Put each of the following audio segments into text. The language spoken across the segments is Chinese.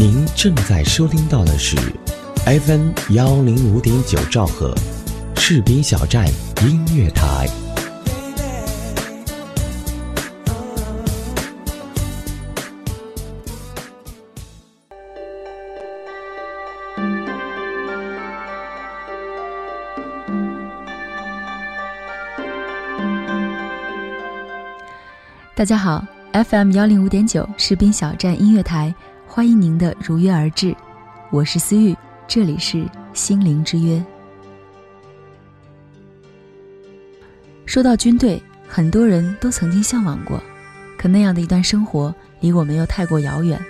您正在收听到的是 FM 幺零五点九兆赫，士兵小站音乐台。大家好，FM 幺零五点九士兵小站音乐台，欢迎您的如约而至，我是思玉，这里是心灵之约。说到军队，很多人都曾经向往过，可那样的一段生活离我们又太过遥远。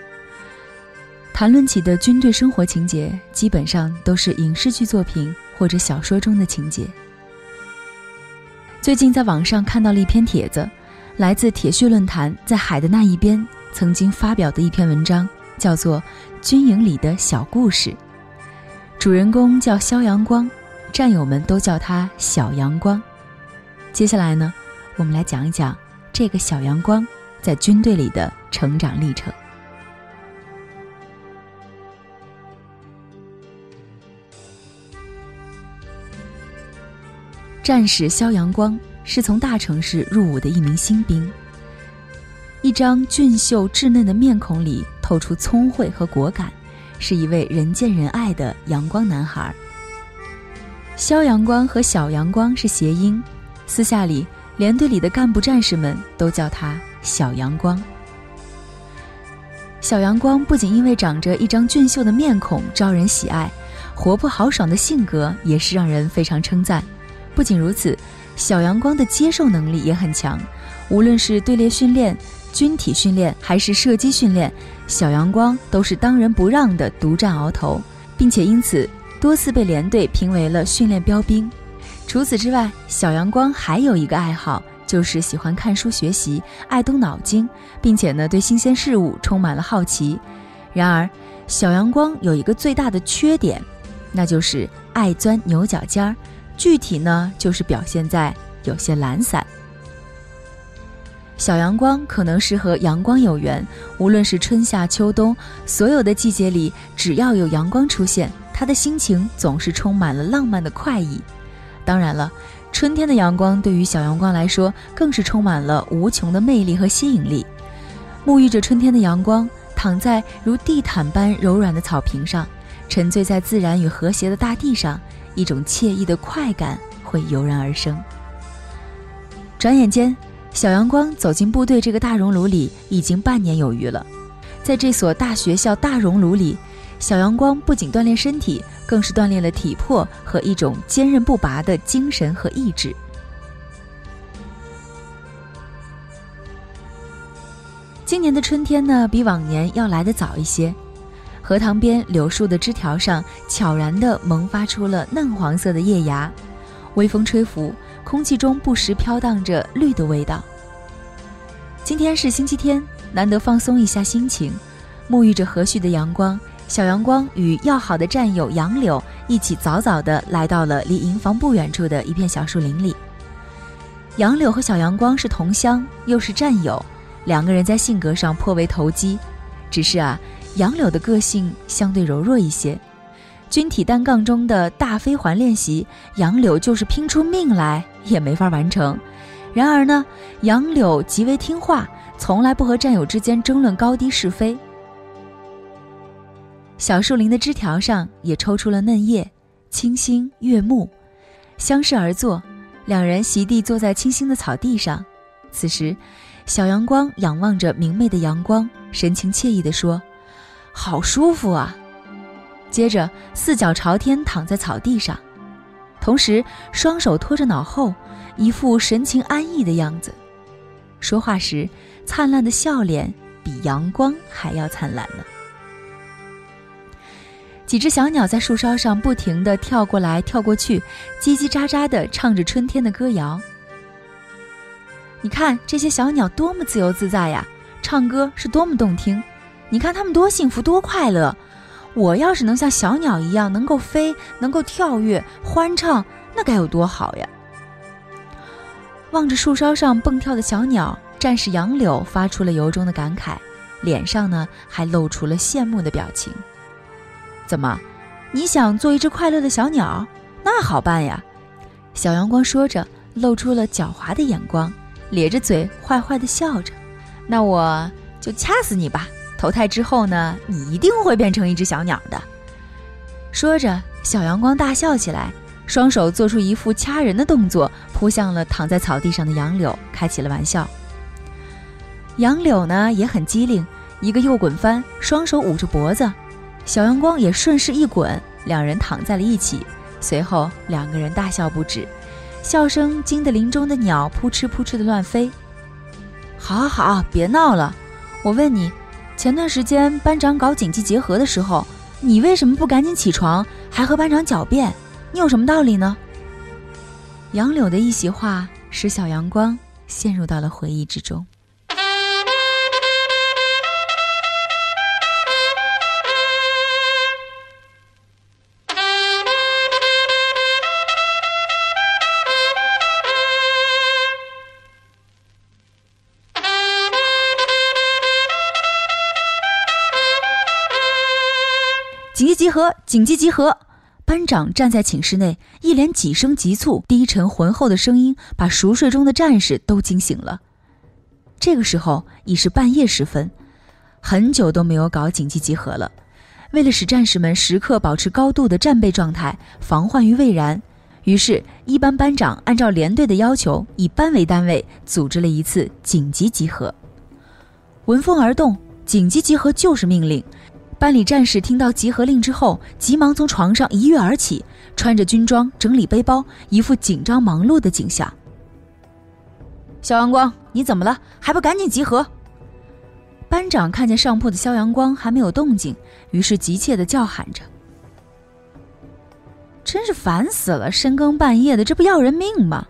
谈论起的军队生活情节，基本上都是影视剧作品或者小说中的情节。最近在网上看到了一篇帖子。来自铁血论坛在海的那一边曾经发表的一篇文章，叫做《军营里的小故事》。主人公叫肖阳光，战友们都叫他小阳光。接下来呢，我们来讲一讲这个小阳光在军队里的成长历程。战士肖阳光。是从大城市入伍的一名新兵。一张俊秀稚嫩的面孔里透出聪慧和果敢，是一位人见人爱的阳光男孩。肖阳光和小阳光是谐音，私下里连队里的干部战士们都叫他小阳光。小阳光不仅因为长着一张俊秀的面孔招人喜爱，活泼豪爽的性格也是让人非常称赞。不仅如此。小阳光的接受能力也很强，无论是队列训练、军体训练还是射击训练，小阳光都是当仁不让的独占鳌头，并且因此多次被连队评为了训练标兵。除此之外，小阳光还有一个爱好，就是喜欢看书学习，爱动脑筋，并且呢对新鲜事物充满了好奇。然而，小阳光有一个最大的缺点，那就是爱钻牛角尖儿。具体呢，就是表现在有些懒散。小阳光可能是和阳光有缘，无论是春夏秋冬，所有的季节里，只要有阳光出现，他的心情总是充满了浪漫的快意。当然了，春天的阳光对于小阳光来说，更是充满了无穷的魅力和吸引力。沐浴着春天的阳光，躺在如地毯般柔软的草坪上，沉醉在自然与和谐的大地上。一种惬意的快感会油然而生。转眼间，小阳光走进部队这个大熔炉里已经半年有余了。在这所大学校大熔炉里，小阳光不仅锻炼身体，更是锻炼了体魄和一种坚韧不拔的精神和意志。今年的春天呢，比往年要来得早一些。荷塘边柳树的枝条上，悄然地萌发出了嫩黄色的叶芽，微风吹拂，空气中不时飘荡着绿的味道。今天是星期天，难得放松一下心情，沐浴着和煦的阳光，小阳光与要好的战友杨柳一起早早地来到了离营房不远处的一片小树林里。杨柳和小阳光是同乡，又是战友，两个人在性格上颇为投机，只是啊。杨柳的个性相对柔弱一些，军体单杠中的大飞环练习，杨柳就是拼出命来也没法完成。然而呢，杨柳极为听话，从来不和战友之间争论高低是非。小树林的枝条上也抽出了嫩叶，清新悦目。相视而坐，两人席地坐在清新的草地上。此时，小阳光仰望着明媚的阳光，神情惬意地说。好舒服啊！接着四脚朝天躺在草地上，同时双手托着脑后，一副神情安逸的样子。说话时，灿烂的笑脸比阳光还要灿烂呢。几只小鸟在树梢上不停地跳过来跳过去，叽叽喳喳地唱着春天的歌谣。你看这些小鸟多么自由自在呀，唱歌是多么动听。你看它们多幸福，多快乐！我要是能像小鸟一样，能够飞，能够跳跃，欢唱，那该有多好呀！望着树梢上蹦跳的小鸟，战士杨柳发出了由衷的感慨：脸上呢还露出了羡慕的表情。怎么，你想做一只快乐的小鸟？那好办呀！小阳光说着，露出了狡猾的眼光，咧着嘴坏坏的笑着。那我就掐死你吧！投胎之后呢，你一定会变成一只小鸟的。说着，小阳光大笑起来，双手做出一副掐人的动作，扑向了躺在草地上的杨柳，开起了玩笑。杨柳呢也很机灵，一个右滚翻，双手捂着脖子，小阳光也顺势一滚，两人躺在了一起。随后两个人大笑不止，笑声惊得林中的鸟扑哧扑哧的乱飞。好好好，别闹了！我问你，前段时间班长搞紧急结合的时候，你为什么不赶紧起床，还和班长狡辩？你有什么道理呢？杨柳的一席话使小阳光陷入到了回忆之中。集合！紧急集合！班长站在寝室内，一连几声急促、低沉、浑厚的声音，把熟睡中的战士都惊醒了。这个时候已是半夜时分，很久都没有搞紧急集合了。为了使战士们时刻保持高度的战备状态，防患于未然，于是，一班班长按照连队的要求，以班为单位，组织了一次紧急集合。闻风而动，紧急集合就是命令。班里战士听到集合令之后，急忙从床上一跃而起，穿着军装，整理背包，一副紧张忙碌的景象。肖阳光，你怎么了？还不赶紧集合？班长看见上铺的肖阳光还没有动静，于是急切地叫喊着：“真是烦死了！深更半夜的，这不要人命吗？”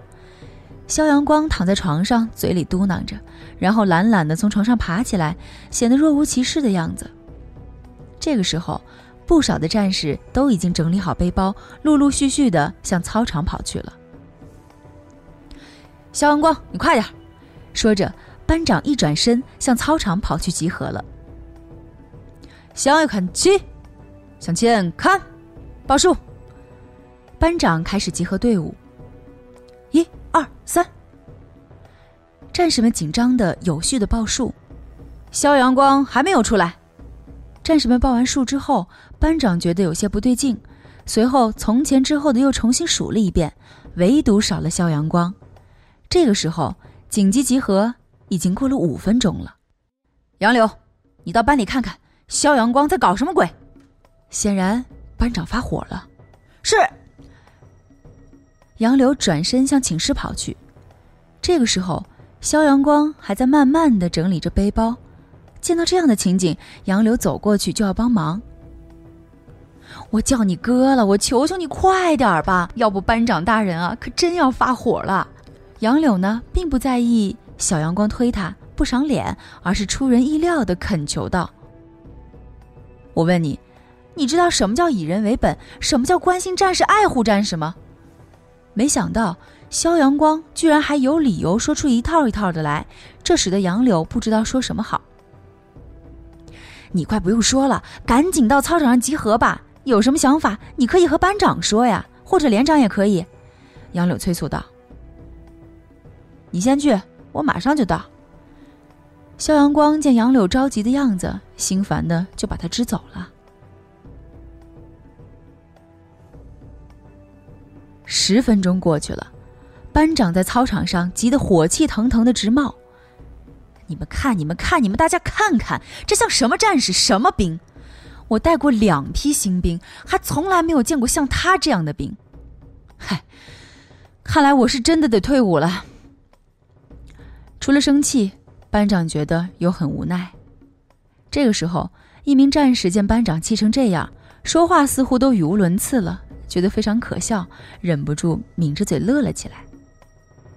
肖阳光躺在床上，嘴里嘟囔着，然后懒懒地从床上爬起来，显得若无其事的样子。这个时候，不少的战士都已经整理好背包，陆陆续续的向操场跑去了。肖阳光，你快点！说着，班长一转身向操场跑去集合了。向右看齐，向前看，报数。班长开始集合队伍。一、二、三。战士们紧张的、有序的报数。肖阳光还没有出来。战士们报完数之后，班长觉得有些不对劲，随后从前之后的又重新数了一遍，唯独少了肖阳光。这个时候，紧急集合已经过了五分钟了。杨柳，你到班里看看，肖阳光在搞什么鬼？显然，班长发火了。是。杨柳转身向寝室跑去。这个时候，肖阳光还在慢慢的整理着背包。见到这样的情景，杨柳走过去就要帮忙。我叫你哥了，我求求你快点吧，要不班长大人啊可真要发火了。杨柳呢，并不在意小阳光推他不赏脸，而是出人意料的恳求道：“我问你，你知道什么叫以人为本，什么叫关心战士、爱护战士吗？”没想到肖阳光居然还有理由说出一套一套的来，这使得杨柳不知道说什么好。你快不用说了，赶紧到操场上集合吧！有什么想法，你可以和班长说呀，或者连长也可以。”杨柳催促道。“你先去，我马上就到。”肖阳光见杨柳着急的样子，心烦的就把他支走了。十分钟过去了，班长在操场上急得火气腾腾的直冒。你们看，你们看，你们大家看看，这像什么战士，什么兵？我带过两批新兵，还从来没有见过像他这样的兵。嗨，看来我是真的得退伍了。除了生气，班长觉得又很无奈。这个时候，一名战士见班长气成这样，说话似乎都语无伦次了，觉得非常可笑，忍不住抿着嘴乐了起来。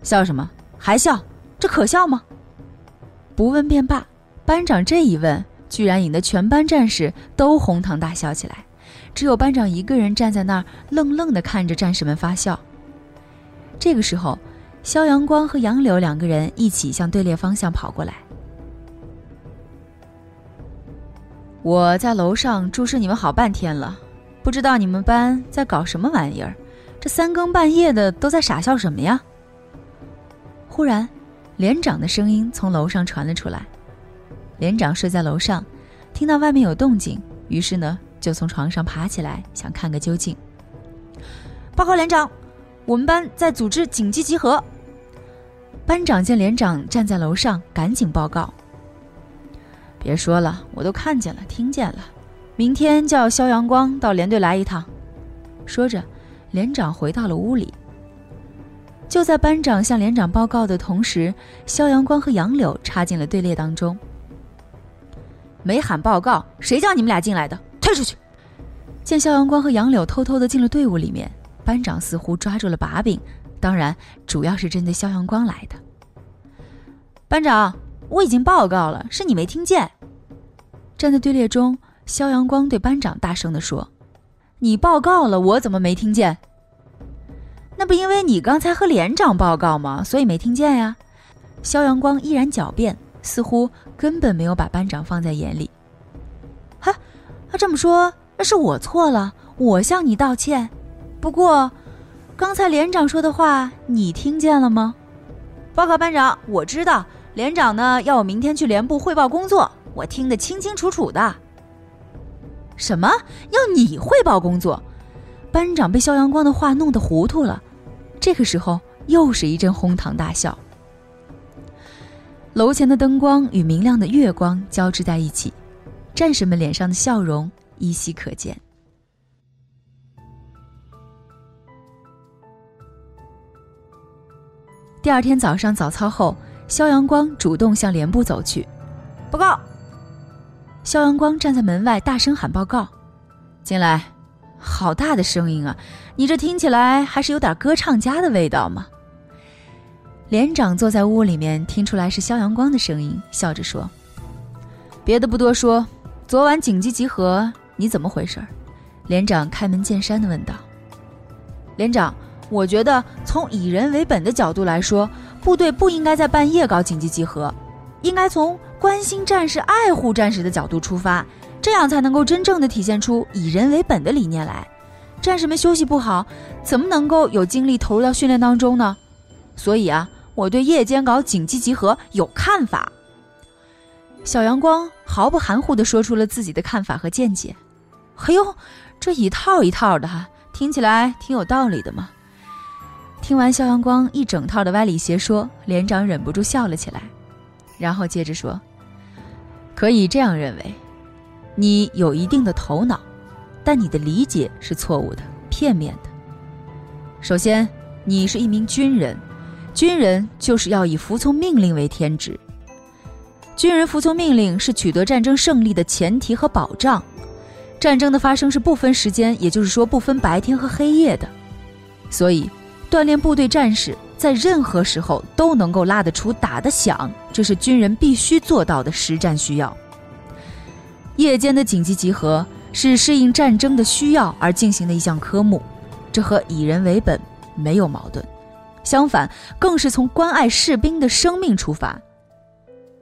笑什么？还笑？这可笑吗？不问便罢，班长这一问，居然引得全班战士都哄堂大笑起来。只有班长一个人站在那儿，愣愣地看着战士们发笑。这个时候，肖阳光和杨柳两个人一起向队列方向跑过来。我在楼上注视你们好半天了，不知道你们班在搞什么玩意儿，这三更半夜的都在傻笑什么呀？忽然，连长的声音从楼上传了出来。连长睡在楼上，听到外面有动静，于是呢就从床上爬起来，想看个究竟。报告连长，我们班在组织紧急集合。班长见连长站在楼上，赶紧报告。别说了，我都看见了，听见了。明天叫肖阳光到连队来一趟。说着，连长回到了屋里。就在班长向连长报告的同时，肖阳光和杨柳插进了队列当中。没喊报告，谁叫你们俩进来的？退出去！见肖阳光和杨柳偷偷的进了队伍里面，班长似乎抓住了把柄，当然主要是针对肖阳光来的。班长。我已经报告了，是你没听见。站在队列中，肖阳光对班长大声地说：“你报告了，我怎么没听见？那不因为你刚才和连长报告吗？所以没听见呀。”肖阳光依然狡辩，似乎根本没有把班长放在眼里。哈，他这么说，那是我错了，我向你道歉。不过，刚才连长说的话，你听见了吗？报告班长，我知道。连长呢，要我明天去连部汇报工作，我听得清清楚楚的。什么？要你汇报工作？班长被肖阳光的话弄得糊涂了。这个时候，又是一阵哄堂大笑。楼前的灯光与明亮的月光交织在一起，战士们脸上的笑容依稀可见。第二天早上早操后。肖阳光主动向连部走去，报告。肖阳光站在门外大声喊报告：“进来！”好大的声音啊！你这听起来还是有点歌唱家的味道吗？连长坐在屋里面，听出来是肖阳光的声音，笑着说：“别的不多说，昨晚紧急集合，你怎么回事？”连长开门见山的问道：“连长，我觉得从以人为本的角度来说。”部队不应该在半夜搞紧急集合，应该从关心战士、爱护战士的角度出发，这样才能够真正的体现出以人为本的理念来。战士们休息不好，怎么能够有精力投入到训练当中呢？所以啊，我对夜间搞紧急集合有看法。小阳光毫不含糊地说出了自己的看法和见解。嘿呦，这一套一套的哈，听起来挺有道理的嘛。听完肖阳光一整套的歪理邪说，连长忍不住笑了起来，然后接着说：“可以这样认为，你有一定的头脑，但你的理解是错误的、片面的。首先，你是一名军人，军人就是要以服从命令为天职，军人服从命令是取得战争胜利的前提和保障。战争的发生是不分时间，也就是说不分白天和黑夜的，所以。”锻炼部队战士在任何时候都能够拉得出、打得响，这是军人必须做到的实战需要。夜间的紧急集合是适应战争的需要而进行的一项科目，这和以人为本没有矛盾，相反，更是从关爱士兵的生命出发。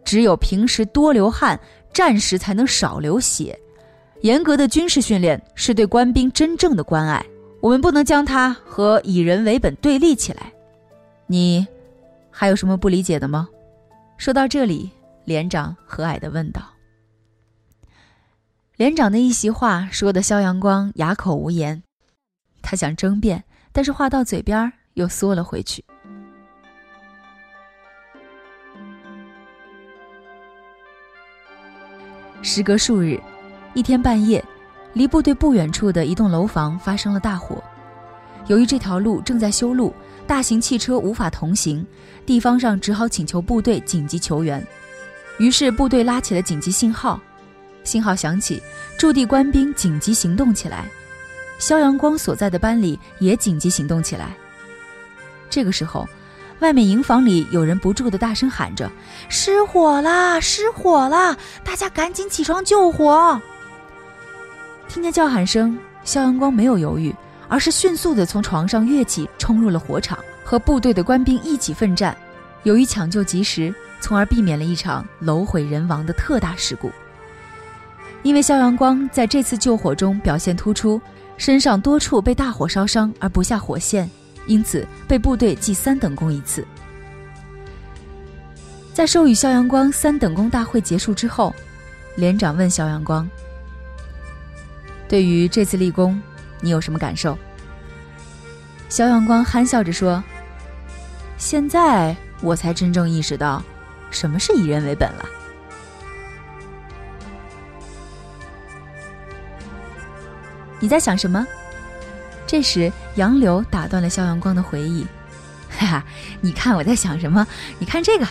只有平时多流汗，战时才能少流血。严格的军事训练是对官兵真正的关爱。我们不能将它和以人为本对立起来。你还有什么不理解的吗？说到这里，连长和蔼地问道。连长的一席话说的肖阳光哑口无言，他想争辩，但是话到嘴边又缩了回去。时隔数日，一天半夜。离部队不远处的一栋楼房发生了大火，由于这条路正在修路，大型汽车无法通行，地方上只好请求部队紧急求援。于是部队拉起了紧急信号，信号响起，驻地官兵紧急行动起来，肖阳光所在的班里也紧急行动起来。这个时候，外面营房里有人不住的大声喊着：“失火啦！失火啦！大家赶紧起床救火！”听见叫喊声，肖阳光没有犹豫，而是迅速地从床上跃起，冲入了火场，和部队的官兵一起奋战。由于抢救及时，从而避免了一场楼毁人亡的特大事故。因为肖阳光在这次救火中表现突出，身上多处被大火烧伤而不下火线，因此被部队记三等功一次。在授予肖阳光三等功大会结束之后，连长问肖阳光：“对于这次立功，你有什么感受？”肖阳光憨笑着说：“现在我才真正意识到，什么是以人为本了。”你在想什么？这时，杨柳打断了肖阳光的回忆：“ 哈哈，你看我在想什么？你看这个。”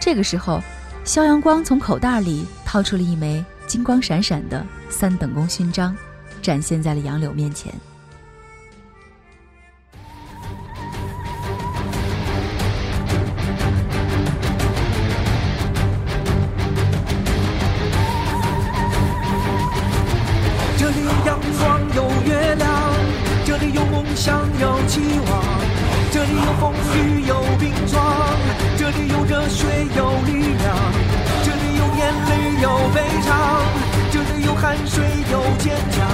这个时候，肖阳光从口袋里掏出了一枚金光闪闪的三等功勋章，展现在了杨柳面前。坚强，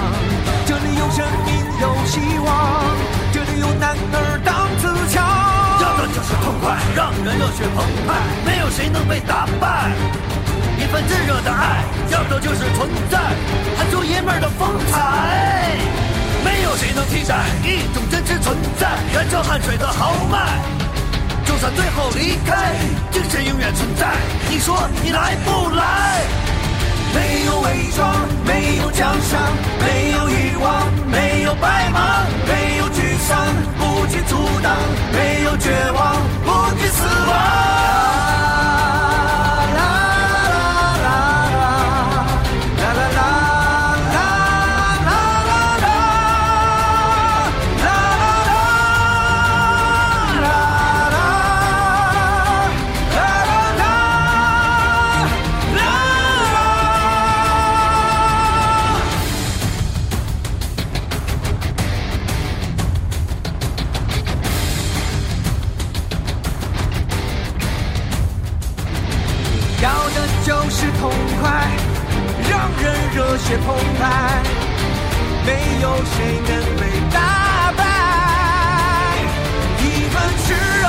这里有生命，有希望，这里有男儿当自强。要的就是痛快让人热血澎湃，没有谁能被打败。一份炙热的爱，要的就是存在，喊出爷们儿的风采。没有谁能替代一种真实存在，燃烧汗水的豪迈。就算最后离开，精神永远存在。你说你来不来？没有伪装，没有奖赏，没有欲望，没有白忙，没有沮丧，不去阻挡，没有绝望，痛快，让人热血澎湃，没有谁能被打败。一份炽热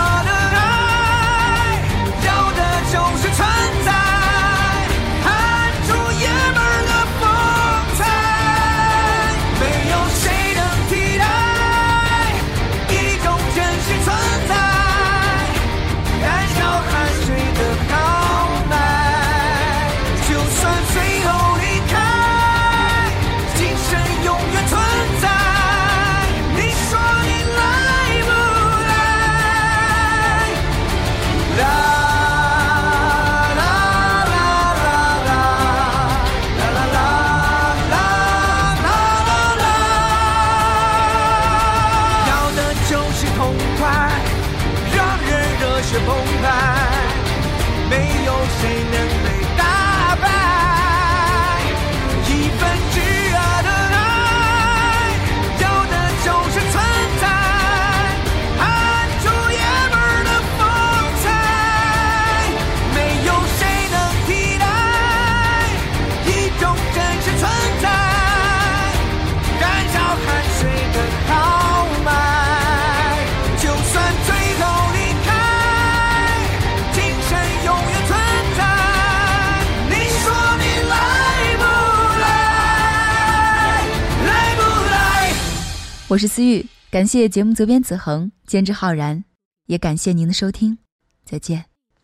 我是思玉，感谢节目责编子恒，监制浩然，也感谢您的收听，再见。